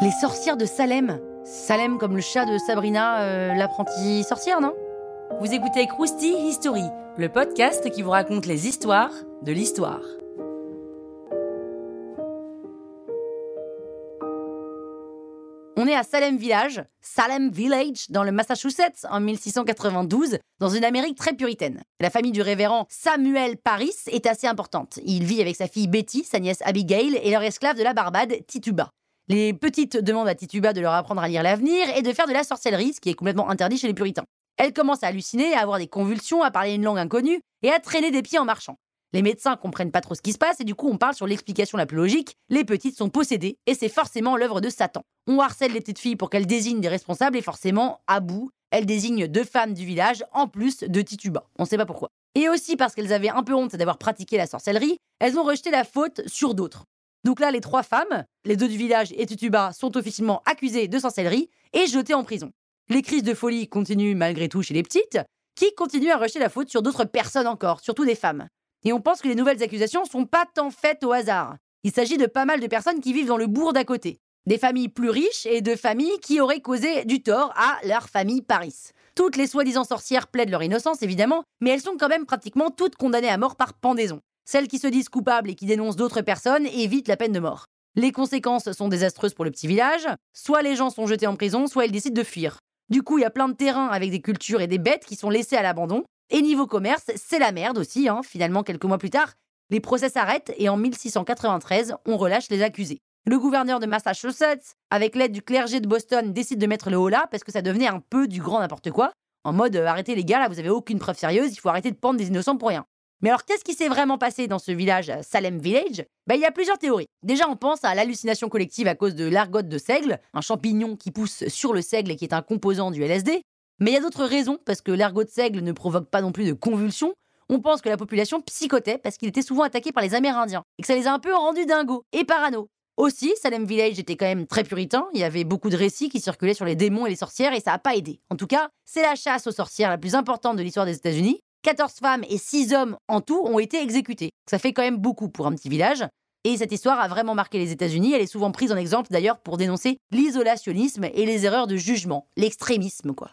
Les sorcières de Salem. Salem comme le chat de Sabrina, euh, l'apprentie sorcière, non? Vous écoutez Krusty History, le podcast qui vous raconte les histoires de l'histoire. On est à Salem Village, Salem Village, dans le Massachusetts, en 1692, dans une Amérique très puritaine. La famille du révérend Samuel Paris est assez importante. Il vit avec sa fille Betty, sa nièce Abigail et leur esclave de la Barbade, Tituba. Les petites demandent à Tituba de leur apprendre à lire l'avenir et de faire de la sorcellerie, ce qui est complètement interdit chez les puritains. Elle commence à halluciner, à avoir des convulsions, à parler une langue inconnue et à traîner des pieds en marchant. Les médecins comprennent pas trop ce qui se passe et du coup on parle sur l'explication la plus logique. Les petites sont possédées et c'est forcément l'œuvre de Satan. On harcèle les petites filles pour qu'elles désignent des responsables et forcément, à bout, elles désignent deux femmes du village en plus de Tituba. On sait pas pourquoi. Et aussi parce qu'elles avaient un peu honte d'avoir pratiqué la sorcellerie, elles ont rejeté la faute sur d'autres. Donc là, les trois femmes, les deux du village et Tituba, sont officiellement accusées de sorcellerie et jetées en prison. Les crises de folie continuent malgré tout chez les petites, qui continuent à rejeter la faute sur d'autres personnes encore, surtout des femmes. Et on pense que les nouvelles accusations sont pas tant faites au hasard. Il s'agit de pas mal de personnes qui vivent dans le bourg d'à côté. Des familles plus riches et de familles qui auraient causé du tort à leur famille Paris. Toutes les soi-disant sorcières plaident leur innocence, évidemment, mais elles sont quand même pratiquement toutes condamnées à mort par pendaison. Celles qui se disent coupables et qui dénoncent d'autres personnes évitent la peine de mort. Les conséquences sont désastreuses pour le petit village. Soit les gens sont jetés en prison, soit ils décident de fuir. Du coup, il y a plein de terrains avec des cultures et des bêtes qui sont laissés à l'abandon. Et niveau commerce, c'est la merde aussi. Hein. Finalement, quelques mois plus tard, les procès s'arrêtent et en 1693, on relâche les accusés. Le gouverneur de Massachusetts, avec l'aide du clergé de Boston, décide de mettre le haut là parce que ça devenait un peu du grand n'importe quoi. En mode euh, arrêtez les gars, là vous avez aucune preuve sérieuse, il faut arrêter de pendre des innocents pour rien. Mais alors qu'est-ce qui s'est vraiment passé dans ce village euh, Salem Village? Bah, Il y a plusieurs théories. Déjà on pense à l'hallucination collective à cause de l'argote de seigle, un champignon qui pousse sur le seigle et qui est un composant du LSD. Mais il y a d'autres raisons, parce que l'ergot de seigle ne provoque pas non plus de convulsions. On pense que la population psychotait parce qu'il était souvent attaqué par les Amérindiens, et que ça les a un peu rendus dingos et parano. Aussi, Salem Village était quand même très puritain, il y avait beaucoup de récits qui circulaient sur les démons et les sorcières, et ça n'a pas aidé. En tout cas, c'est la chasse aux sorcières la plus importante de l'histoire des États-Unis. 14 femmes et 6 hommes en tout ont été exécutés. Ça fait quand même beaucoup pour un petit village. Et cette histoire a vraiment marqué les États-Unis. Elle est souvent prise en exemple d'ailleurs pour dénoncer l'isolationnisme et les erreurs de jugement, l'extrémisme quoi.